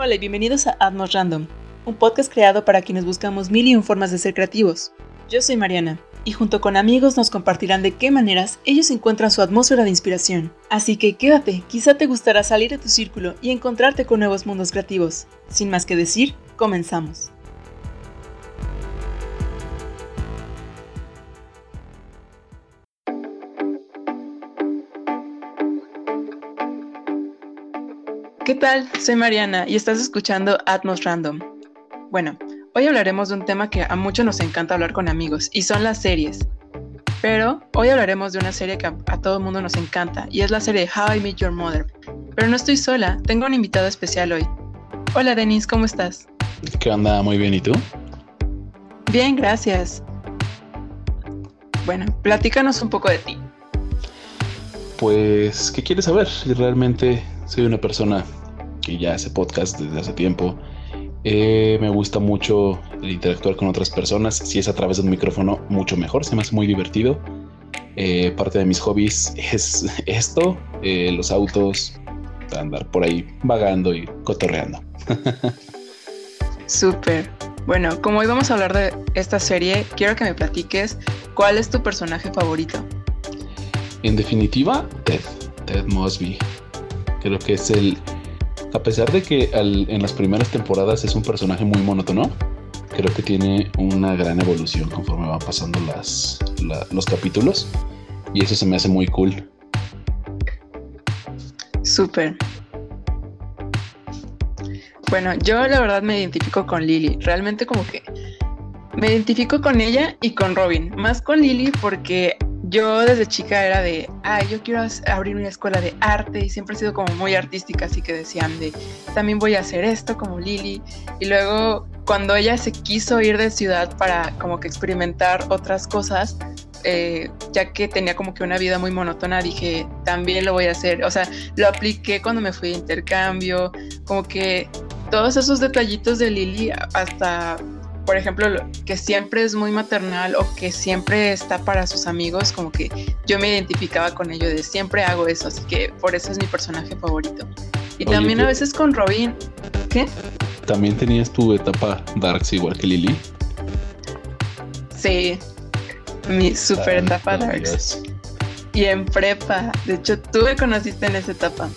Hola y bienvenidos a Atmos Random, un podcast creado para quienes buscamos mil y un formas de ser creativos. Yo soy Mariana, y junto con amigos nos compartirán de qué maneras ellos encuentran su atmósfera de inspiración. Así que quédate, quizá te gustará salir de tu círculo y encontrarte con nuevos mundos creativos. Sin más que decir, comenzamos. ¿Qué tal? Soy Mariana y estás escuchando Atmos Random. Bueno, hoy hablaremos de un tema que a muchos nos encanta hablar con amigos y son las series. Pero hoy hablaremos de una serie que a, todo el mundo nos encanta y es la serie How I Met Your Mother. Pero no estoy sola, tengo un invitado especial hoy. Hola Denis, ¿cómo estás? ¿Qué onda? Muy bien, ¿y tú? Bien, gracias. Bueno, platícanos un poco de ti. Pues, ¿qué quieres saber? Realmente soy una persona que ya hace podcast desde hace tiempo. Eh, me gusta mucho interactuar con otras personas. Si es a través de un micrófono, mucho mejor. Se me hace muy divertido. Eh, parte de mis hobbies es esto, eh, los autos, andar por ahí vagando y cotorreando. Súper. Bueno, como hoy vamos a hablar de esta serie, quiero que me platiques cuál es tu personaje favorito. En definitiva, Ted, Ted Mosby. Creo que es el, a pesar de que en las primeras temporadas es un personaje muy monótono, creo que tiene una gran evolución conforme van pasando los capítulos y eso se me hace muy cool. Súper. Bueno, yo la verdad me identifico con Lily. Realmente como que me identifico con ella y con Robin. Más con Lily porque yo desde chica era de, ay, yo quiero abrir una escuela de arte y siempre he sido como muy artística, así que decían de, también voy a hacer esto como Lily. Y luego cuando ella se quiso ir de ciudad para como que experimentar otras cosas, eh, ya que tenía como que una vida muy monótona, dije, también lo voy a hacer. O sea, lo apliqué cuando me fui de intercambio, como que todos esos detallitos de Lily hasta por ejemplo, que siempre es muy maternal o que siempre está para sus amigos, como que yo me identificaba con ello de siempre hago eso, así que por eso es mi personaje favorito. Y también a veces con Robin, ¿qué? ¿También tenías tu etapa Darks igual que Lily? Sí, mi super etapa Darks. Y en prepa, de hecho tú me conociste en esa etapa.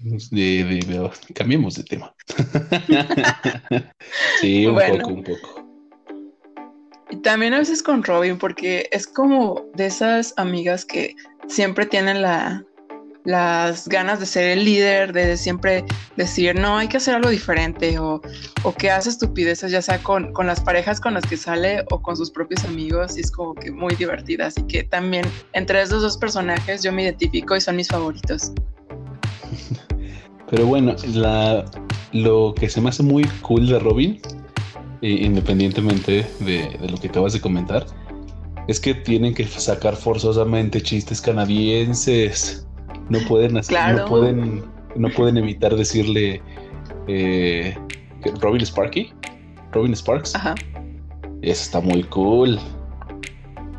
De, de, cambiemos de tema. sí, un poco, un poco. Y también a veces con Robin, porque es como de esas amigas que siempre tienen la, las ganas de ser el líder, de siempre decir, no, hay que hacer algo diferente, o, o que hace estupideces, ya sea con, con, las parejas con las que sale o con sus propios amigos, y es como que muy divertida. Así que también entre esos dos personajes yo me identifico y son mis favoritos. Pero bueno, la, lo que se me hace muy cool de Robin, eh, independientemente de, lo que acabas de comentar, es que tienen que sacar forzosamente chistes canadienses. No pueden hacer, no pueden, no pueden evitar decirle eh, Robin Sparky, Robin Sparks. Ajá. Eso está muy cool.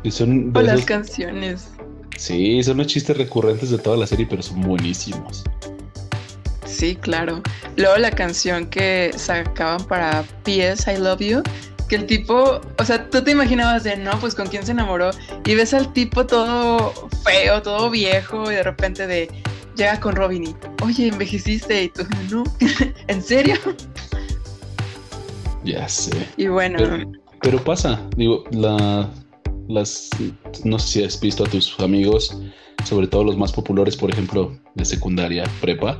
Y son o las canciones. Sí, son los chistes recurrentes de toda la serie, pero son buenísimos. Sí, claro. Luego la canción que sacaban para PS I Love You, que el tipo, o sea, tú te imaginabas de, no, pues con quién se enamoró y ves al tipo todo feo, todo viejo y de repente de, llega con Robin y, oye, envejeciste y tú, no, ¿en serio? Ya sé. Y bueno. Pero, pasa, digo, la, las, no sé si has visto a tus amigos, sobre todo los más populares, por ejemplo, de secundaria, prepa,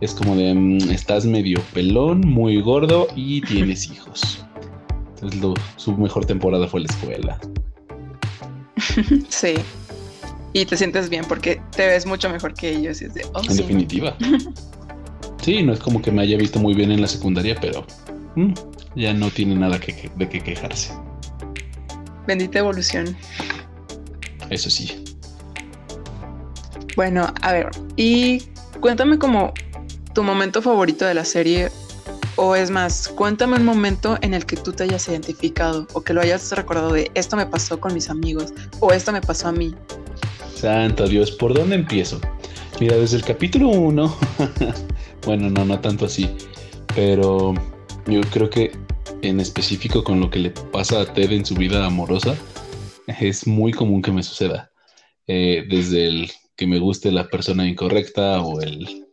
es como de, mm, estás medio pelón, muy gordo y tienes hijos. Entonces su mejor temporada fue la escuela. sí. Y te sientes bien porque te ves mucho mejor que ellos. de, oh, en definitiva. sí, no es como que me haya visto muy bien en la secundaria, pero mm, ya no tiene nada que, de qué quejarse. Bendita evolución. Eso sí. Bueno, a ver, y cuéntame como tu momento favorito de la serie o es más, cuéntame un momento en el que tú te hayas identificado o que lo hayas recordado de esto me pasó con mis amigos o esto me pasó a mí. Santo Dios, ¿por dónde empiezo? Mira, desde el capítulo 1, bueno, no, no tanto así, Pero yo creo que en específico con lo que le pasa a Ted en su vida amorosa, es muy común que me suceda. Eh, desde el que me guste la persona incorrecta o el...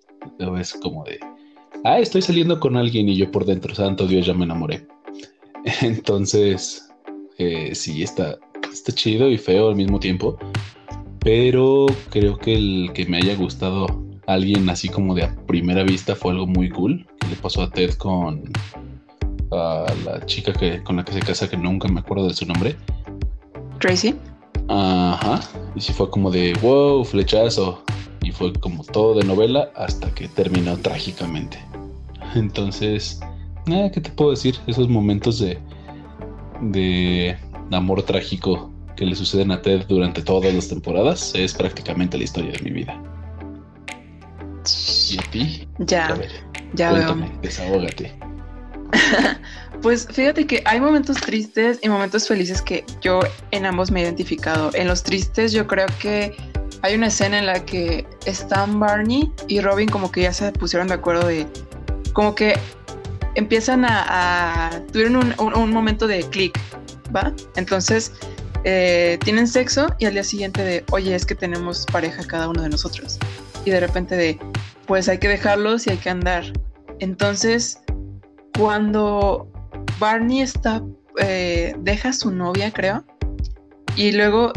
es como de... Ah, estoy saliendo con alguien y yo por dentro, santo Dios, ya me enamoré. Entonces, eh, sí, está, está chido y feo al mismo tiempo. Pero creo que el que me haya gustado alguien así como de a primera vista fue algo muy cool. Que le pasó a Ted con la chica que, con la que se casa, que nunca me acuerdo de su nombre. Tracy. Ajá. Y sí fue como de wow, flechazo. Y fue como todo de novela hasta que terminó trágicamente. Entonces, eh, ¿qué te puedo decir? Esos momentos de, de amor trágico que le suceden a Ted durante todas las temporadas es prácticamente la historia de mi vida. ¿Y a ti? Ya, ya cuéntame, desahógate. pues fíjate que hay momentos tristes y momentos felices que yo en ambos me he identificado. En los tristes yo creo que hay una escena en la que están Barney y Robin como que ya se pusieron de acuerdo de como que empiezan a, tuvieron un, momento de clic, ¿va? Entonces eh, tienen sexo y al día siguiente de, oye, es que tenemos pareja cada uno de nosotros. Y de repente de, pues hay que dejarlos y hay que andar. Entonces, cuando Barney está, eh, deja a su novia, creo, y luego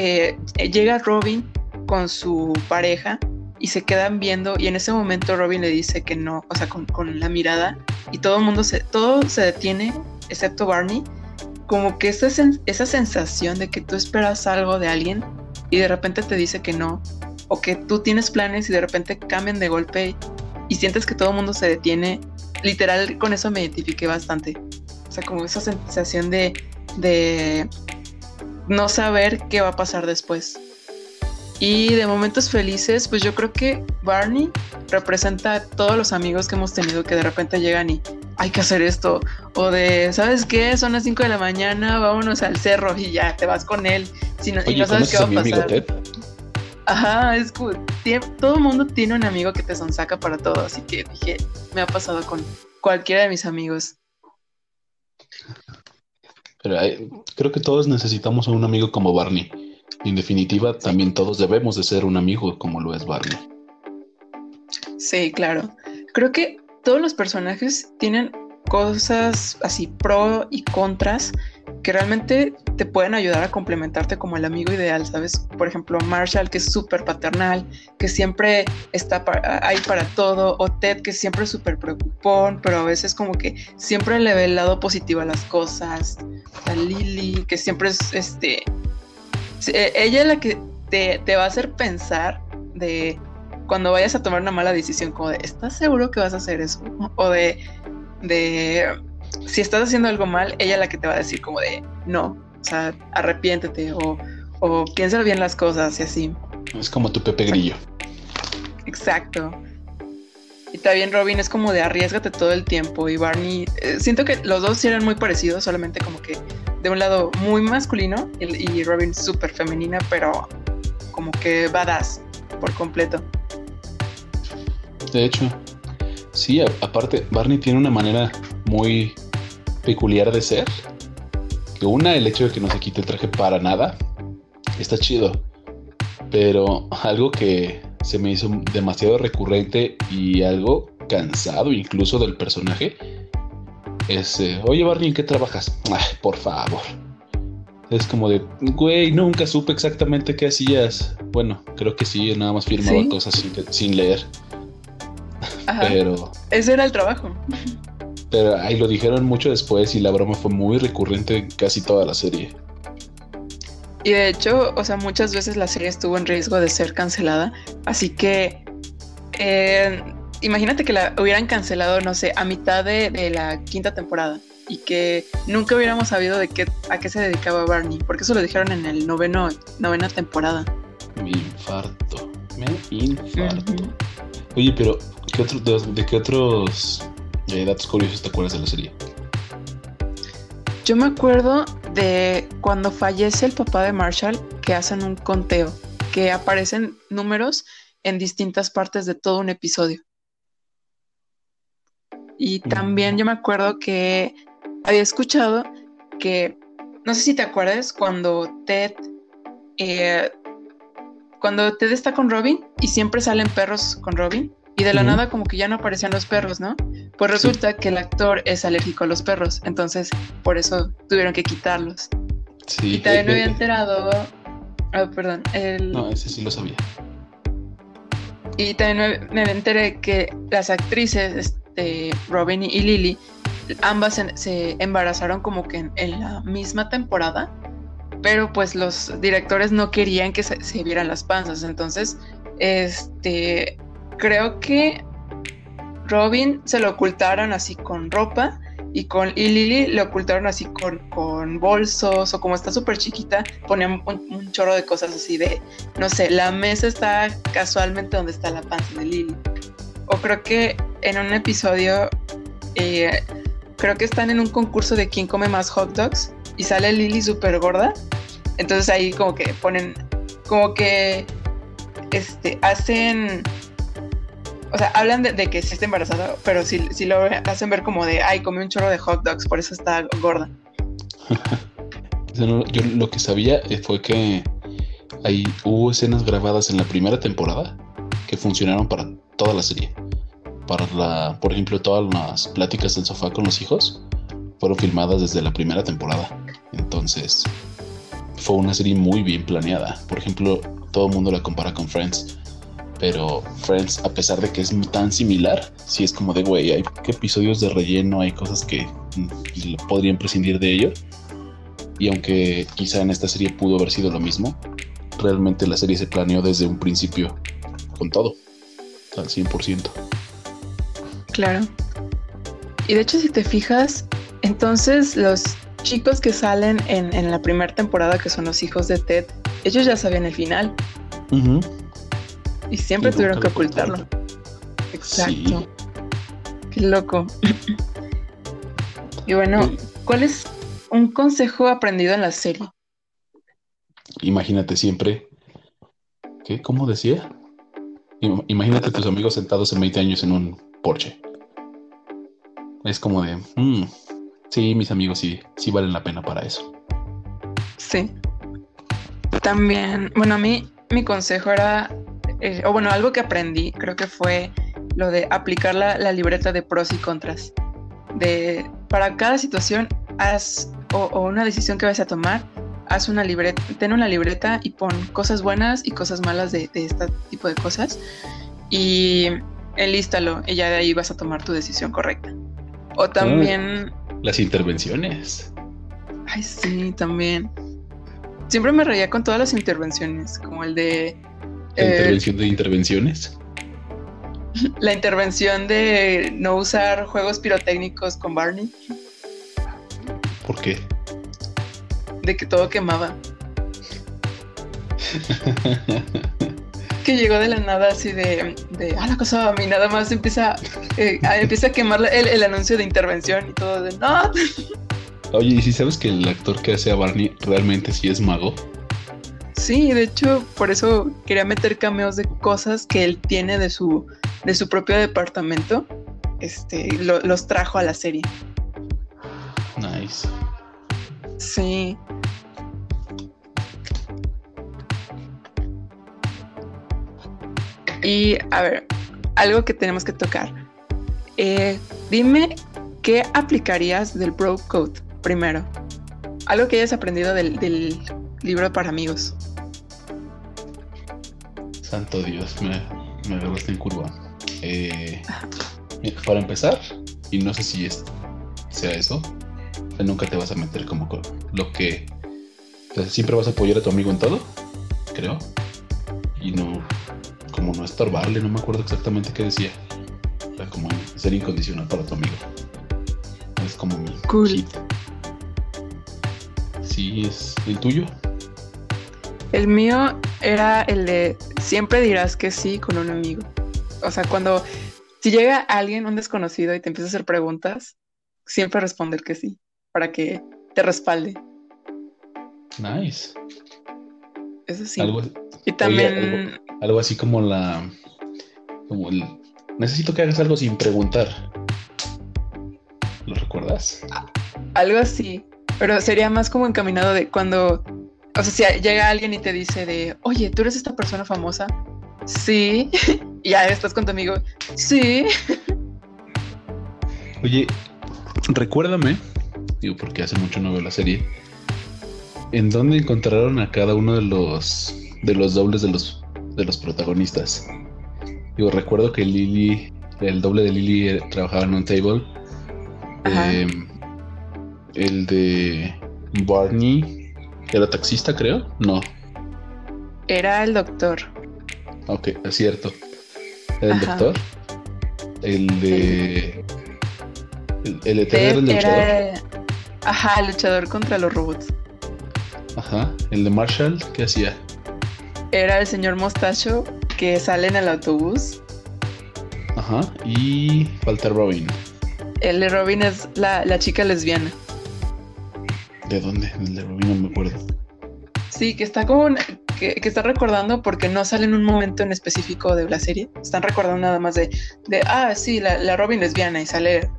eh, llega Robin con su pareja y se quedan viendo y en ese momento Robin le dice que no, o sea, con, la mirada y todo el mundo se, todo se detiene, excepto Barney, como que esa, esa sensación de que tú esperas algo de alguien y de repente te dice que no, o que tú tienes planes y de repente cambian de golpe y sientes que todo el mundo se detiene, literal con eso me identifiqué bastante. O sea, como esa sensación de no saber qué va a pasar después. Y de momentos felices, pues yo creo que Barney representa a todos los amigos que hemos tenido que de repente llegan y hay que hacer esto. O de, ¿sabes qué? Son las 5 de la mañana, vámonos al cerro y ya te vas con él. Si no, y no sabes qué va a pasar. Ajá, es como, todo el mundo tiene un amigo que te sonsaca para todo, así que dije, me ha pasado con cualquiera de mis amigos. Creo que todos necesitamos un amigo como Barney en definitiva, también todos debemos de ser un amigo como lo es Barney. Sí, claro. Creo que todos los personajes tienen cosas así pro y contras que realmente te pueden ayudar a complementarte como el amigo ideal, ¿sabes? Por ejemplo, Marshall, que es súper paternal, que siempre está ahí para todo, o Ted, que siempre es súper preocupón, pero a veces como que siempre le ve el lado positivo a las cosas, a Lily, que siempre es este eh, ella es la que te, va a hacer pensar de cuando vayas a tomar una mala decisión, como de, ¿estás seguro que vas a hacer eso? O de, de, si estás haciendo algo mal, ella es la que te va a decir como de, no, o sea, arrepiéntete o, o piensa bien las cosas y así. Es como tu Pepe Grillo. Exacto. Y también Robin es como de arriesgate todo el tiempo y Barney, eh, siento que los dos eran muy parecidos, solamente como que de un lado muy masculino y, Robin súper femenina, pero como que badass por completo. De hecho, sí, aparte, Barney tiene una manera muy peculiar de ser. Que una, el hecho de que no se quite el traje para nada, está chido. Pero algo que se me hizo demasiado recurrente y algo cansado incluso del personaje es, eh, oye Barney, ¿en qué trabajas? por favor. Es como de, güey, nunca supe exactamente qué hacías. Bueno, creo que sí, nada más firmaba cosas sin, leer. Pero. Ese era el trabajo. Pero ahí lo dijeron mucho después y la broma fue muy recurrente en casi toda la serie. Y de hecho, o sea, muchas veces la serie estuvo en riesgo de ser cancelada. Así que eh, imagínate que la hubieran cancelado, no sé, a mitad de, la quinta temporada y que nunca hubiéramos sabido de qué, a qué se dedicaba Barney, porque eso lo dijeron en el noveno, novena temporada. Me infarto, me infarto. Oye, pero de, qué otros datos curiosos te acuerdas de la serie? Yo me acuerdo de cuando fallece el papá de Marshall, que hacen un conteo, que aparecen números en distintas partes de todo un episodio. Y también yo me acuerdo que había escuchado que, no sé si te acuerdas, cuando Ted, eh, cuando Ted está con Robin y siempre salen perros con Robin, y de la nada como que ya no aparecían los perros, ¿no? Pues resulta que el actor es alérgico a los perros, entonces por eso tuvieron que quitarlos. Sí. Y también me había enterado... Oh, perdón. El... No, ese sí lo sabía. Y también me, enteré que las actrices, este, Robin y Lily, ambas se, embarazaron como que en, la misma temporada, pero pues los directores no querían que se, se vieran las panzas, entonces, este, creo que Robin se lo ocultaron así con ropa y con y Lily le ocultaron así con, con bolsos o como está súper chiquita, ponían un, chorro de cosas así de, no sé, la mesa está casualmente donde está la panza de Lily. O creo que en un episodio, eh, creo que están en un concurso de quién come más hot dogs y sale Lily súper gorda. Entonces ahí como que ponen, como que, este, hacen o sea, hablan de, que sí está embarazada, pero si, si lo hacen ver como de, ay, comí un chorro de hot dogs, por eso está gorda. Yo lo que sabía eh, fue que hay, hubo escenas grabadas en la primera temporada que funcionaron para toda la serie. Para la, por ejemplo, todas las pláticas del sofá con los hijos fueron filmadas desde la primera temporada. Entonces, fue una serie muy bien planeada. Por ejemplo, todo el mundo la compara con Friends pero Friends, a pesar de que es tan similar, sí es como de, güey, hay episodios de relleno, hay cosas que mm, podrían prescindir de ello. Y aunque quizá en esta serie pudo haber sido lo mismo, realmente la serie se planeó desde un principio con todo, al 100%. Claro. Y de hecho, si te fijas, entonces los chicos que salen en, la primera temporada, que son los hijos de Ted, ellos ya sabían el final. Y siempre tuvieron que ocultarlo. Exacto. Qué loco. y bueno, ¿cuál es un consejo aprendido en la serie? Imagínate siempre. ¿Qué? ¿Cómo decía? Imagínate a tus amigos sentados en 20 años en un Porsche. Es como de, mm, sí, mis amigos sí, sí valen la pena para eso. Sí. También, bueno, a mí mi consejo era eh, o bueno, algo que aprendí, creo que fue lo de aplicar la, libreta de pros y contras. De, para cada situación, haz, o, una decisión que vas a tomar, haz una libreta, ten una libreta y pon cosas buenas y cosas malas de, este tipo de cosas y enlístalo y ya de ahí vas a tomar tu decisión correcta. O también... las intervenciones. Ay, sí, también. Siempre me reía con todas las intervenciones, como el de ¿La eh, intervención de intervenciones? La intervención de no usar juegos pirotécnicos con Barney. ¿Por qué? De que todo quemaba. que llegó de la nada así de, de ah, la cosa a mí nada más empieza, eh, empieza a quemar el, el, anuncio de intervención y todo de no. Oye, ¿y si sabes que el actor que hace a Barney realmente sí es mago? Sí, de hecho, por eso quería meter cameos de cosas que él tiene de su, de su propio departamento. Este, los trajo a la serie. Nice. Sí. Y a ver, algo que tenemos que tocar. Eh, dime qué aplicarías del Bro Code primero. Algo que hayas aprendido del, del libro para amigos. Santo Dios, me, me agarraste en curva. Eh, para empezar, y no sé si es, sea eso, nunca te vas a meter como con lo que. siempre vas a apoyar a tu amigo en todo, creo. Y no, como no estorbarle, no me acuerdo exactamente qué decía. O como ser incondicional para tu amigo. Es como mi cool. Sí, es el tuyo. El mío era el de siempre dirás que sí con un amigo. O sea, cuando si llega alguien, un desconocido, y te empieza a hacer preguntas, siempre responder que sí, para que te respalde. Nice. Eso sí. y también. algo, así como la. Como el. Necesito que hagas algo sin preguntar. ¿Lo recuerdas? Algo así, pero sería más como encaminado de cuando, o sea, si llega alguien y te dice de, oye, ¿tú eres esta persona famosa? Sí, y ya estás con tu amigo, sí. Oye, recuérdame, digo porque hace mucho no veo la serie, ¿en dónde encontraron a cada uno de los de los dobles de los de los protagonistas? Digo, recuerdo que Lily, el doble de Lily eh, trabajaba en un table. Em, el de Barney era taxista, creo. No. Era el doctor. Ok, es cierto. Era el doctor. El de. El, el eterno luchador. Ajá, el luchador contra los robots. Ajá. El de Marshall, ¿qué hacía? Era el señor Mostacho que sale en el autobús. Ajá. Y falta Robin. El de Robin es la, chica lesbiana. ¿De dónde? El de Robin no me acuerdo. Sí, que está como que, está recordando porque no sale en un momento en específico de la serie. Están recordando nada más de, de ah, sí, la, Robin lesbiana y sale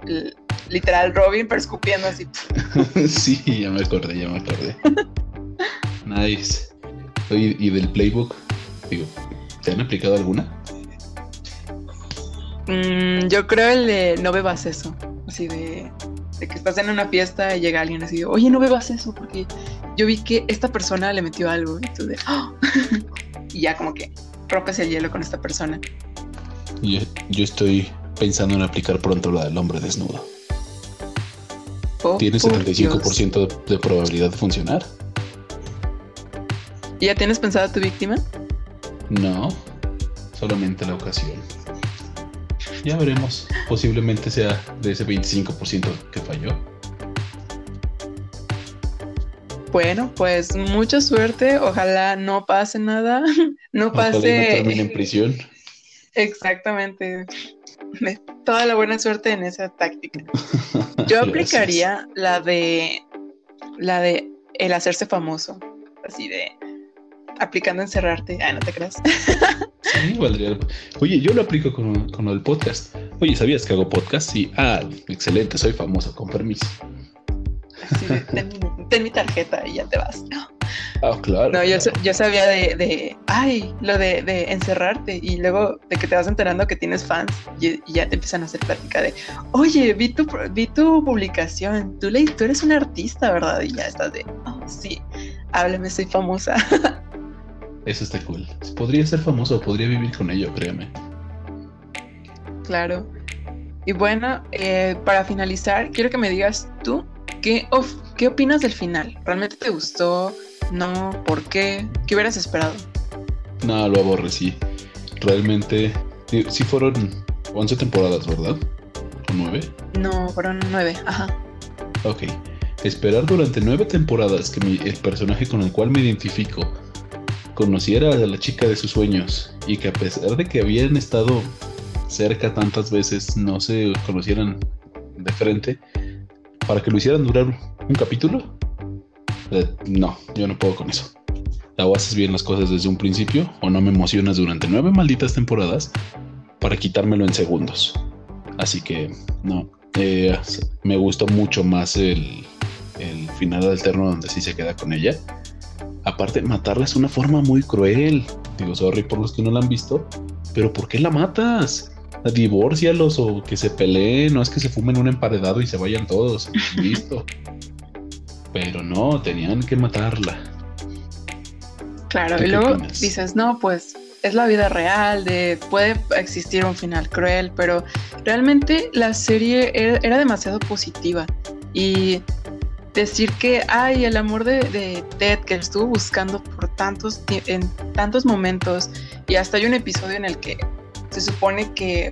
literal Robin pero escupiendo así. sí, ya me acordé, ya me acordé. nice. Oye, y del playbook, digo, ¿Te han aplicado alguna? Mm, yo creo el de no bebas eso. Así de, que estás en una fiesta y llega alguien así de, oye, no bebas eso porque yo vi que esta persona le metió algo. Y, tú de, ¡Oh! y ya como que rompes el hielo con esta persona. Yo, yo estoy pensando en aplicar pronto la del hombre desnudo. Oh, Tiene 75% de, de probabilidad de funcionar. ¿Y ya tienes pensado tu víctima? No, solamente la ocasión. Ya veremos. Posiblemente sea de ese 25% que falló. Bueno, pues mucha suerte. Ojalá no pase nada. No pase. no en prisión. Exactamente. Toda la buena suerte en esa táctica. Yo aplicaría la de la de el hacerse famoso. Así de aplicando encerrarte. Ah, no te creas. Sí, valdría. Oye, yo lo aplico con, con el podcast. Oye, ¿sabías que hago podcast? Sí. Ah, excelente, soy famoso, con permiso. Sí, ten, mi tarjeta y ya te vas. Ah, claro. No, Yo, sabía de, de, ay, lo de, de, encerrarte y luego de que te vas enterando que tienes fans y, ya te empiezan a hacer plática de, oye, vi tu, vi tu publicación, tú, le, tú eres un artista, ¿verdad? Y ya estás de, oh, sí, háblame, soy famosa. Eso está cool. Podría ser famoso, podría vivir con ello, créeme. Claro. Y bueno, eh, para finalizar, quiero que me digas tú qué, qué opinas del final. ¿Realmente te gustó? ¿No? ¿Por qué? ¿Qué hubieras esperado? No, lo aborrecí. Realmente, sí fueron 11 temporadas, ¿verdad? ¿O 9? No, fueron 9, ajá. Ok. Esperar durante 9 temporadas que el personaje con el cual me identifico conociera a la chica de sus sueños y que a pesar de que habían estado cerca tantas veces, no se conocieran de frente, para que lo hicieran durar un capítulo, eh, no, yo no puedo con eso. O haces bien las cosas desde un principio o no me emocionas durante nueve malditas temporadas para quitármelo en segundos. Así que no, eh, me gustó mucho más el, el final alterno donde sí se queda con ella aparte, matarla es una forma muy cruel. Digo, sorry por los que no la han visto, pero ¿por qué la matas? Divórcialos o que se peleen, no es que se fumen un emparedado y se vayan todos. Listo. pero no, tenían que matarla. Claro, y luego dices, no, pues es la vida real, de puede existir un final cruel, pero realmente la serie era demasiado positiva y decir que, ay, el amor de, Ted que estuvo buscando por tantos, en tantos momentos, y hasta hay un episodio en el que se supone que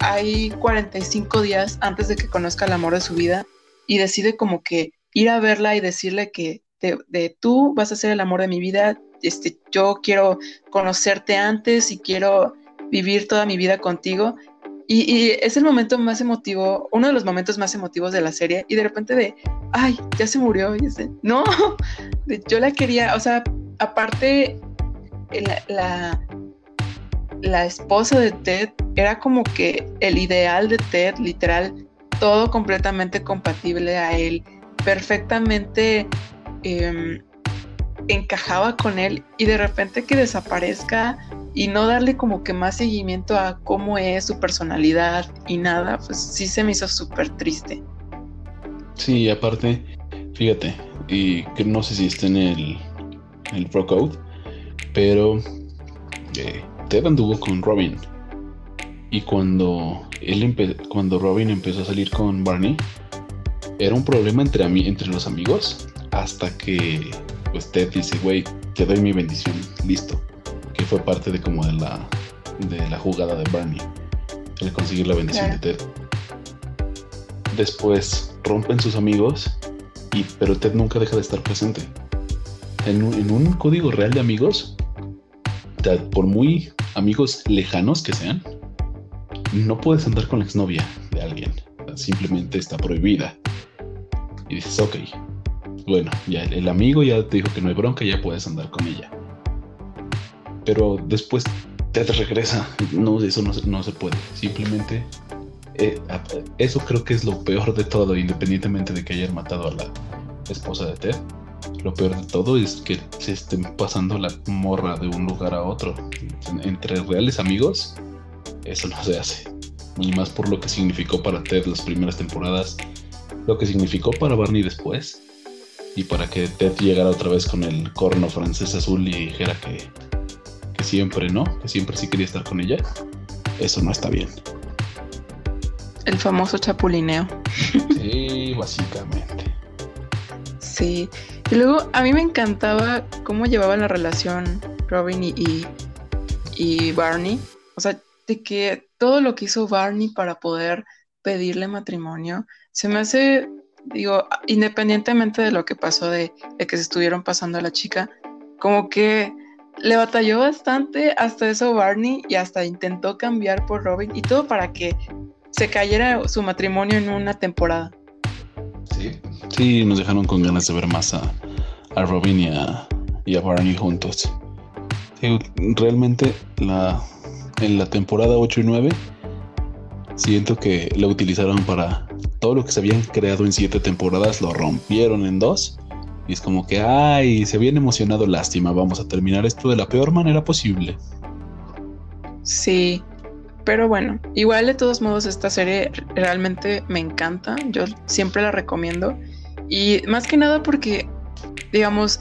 hay 45 días antes de que conozca el amor de su vida y decide como que ir a verla y decirle que de, tú vas a ser el amor de mi vida, este, yo quiero conocerte antes y quiero vivir toda mi vida contigo y, es el momento más emotivo, uno de los momentos más emotivos de la serie. Y de repente de, ay, ya se murió. Dice, no, yo la quería, o sea, aparte, la, la, esposa de Ted era como que el ideal de Ted, literal. todo completamente compatible a él, perfectamente em, encajaba con él y de repente que desaparezca y no darle como que más seguimiento a cómo es su personalidad y nada, pues sí se me hizo súper triste. Sí, aparte, fíjate, y que no sé si está en el, el Pro Code, pero eh, Ted anduvo con Robin. Y cuando él cuando Robin empezó a salir con Barney, era un problema entre, entre los amigos hasta que pues Ted dice, güey, te doy mi bendición, listo. Fue parte de como de la, de la jugada de Barney, el conseguir la bendición de Ted. Después rompen sus amigos, y, pero Ted nunca deja de estar presente. En un, en un código real de amigos, por muy amigos lejanos que sean, no puedes andar con la exnovia de alguien. Simplemente está prohibida. Y dices, ok, bueno, ya el amigo ya te dijo que no hay bronca, ya puedes andar con ella. Pero después te regresa. No, eso no, se puede. Simplemente eh, eso creo que es lo peor de todo, independientemente de que hayan matado a la esposa de Ted. Lo peor de todo es que se estén pasando la morra de un lugar a otro. Entre reales amigos, eso no se hace. Y más por lo que significó para Ted las primeras temporadas, lo que significó para Barney después, y para que Ted llegara otra vez con el corno francés azul y dijera que siempre no, que siempre sí quería estar con ella, eso no está bien. El famoso chapulineo. Sí, básicamente. Sí. Y luego a mí me encantaba cómo llevaba la relación Robin y, y Barney. O sea, de que todo lo que hizo Barney para poder pedirle matrimonio, se me hace, digo, independientemente de lo que pasó de, que se estuvieron pasando a la chica, como que le batalló bastante hasta eso Barney y hasta intentó cambiar por Robin y todo para que se cayera su matrimonio en una temporada. Sí, sí, nos dejaron con ganas de ver más a, a Robin y a, y a Barney juntos. realmente la, en la temporada 8 y 9 siento que la utilizaron para todo lo que se habían creado en siete temporadas, lo rompieron en dos. Y es como que, ay, se habían emocionado, lástima, vamos a terminar esto de la peor manera posible. Sí, pero bueno, igual de todos modos esta serie realmente me encanta, yo siempre la recomiendo. Y más que nada porque, digamos,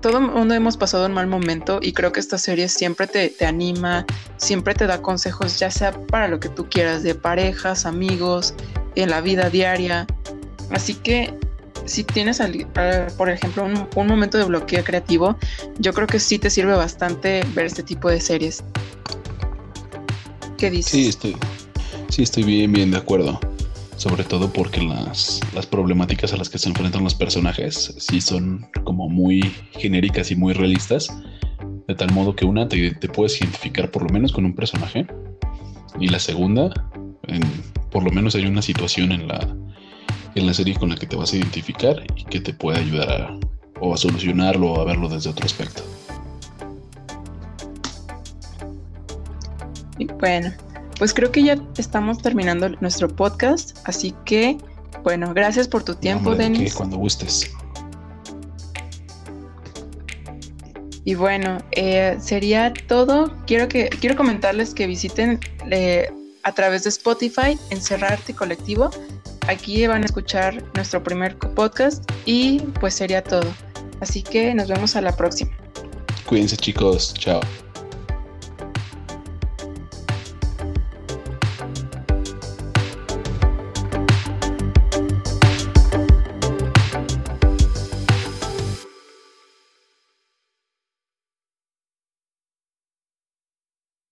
todo mundo hemos pasado un mal momento y creo que esta serie siempre te, te, anima, siempre te da consejos, ya sea para lo que tú quieras, de parejas, amigos, en la vida diaria. Así que si tienes, por ejemplo, un, momento de bloqueo creativo, yo creo que sí te sirve bastante ver este tipo de series. ¿Qué dices? Sí, estoy, sí, estoy bien, bien de acuerdo sobre todo porque las, las, problemáticas a las que se enfrentan los personajes sí son como muy genéricas y muy realistas, de tal modo que una te, puedes identificar por lo menos con un personaje y la segunda, por lo menos hay una situación en la, en la serie con la que te vas a identificar y que te puede ayudar a, o a solucionarlo o a verlo desde otro aspecto. Bueno, pues creo que ya estamos terminando nuestro podcast, así que, bueno, gracias por tu tiempo, Denis. Cuando gustes. Y bueno, eh, sería todo. Quiero que quiero comentarles que visiten eh, a través de Spotify Encerrarte Colectivo. Aquí van a escuchar nuestro primer podcast y pues sería todo. Así que nos vemos a la próxima. Cuídense chicos, chao.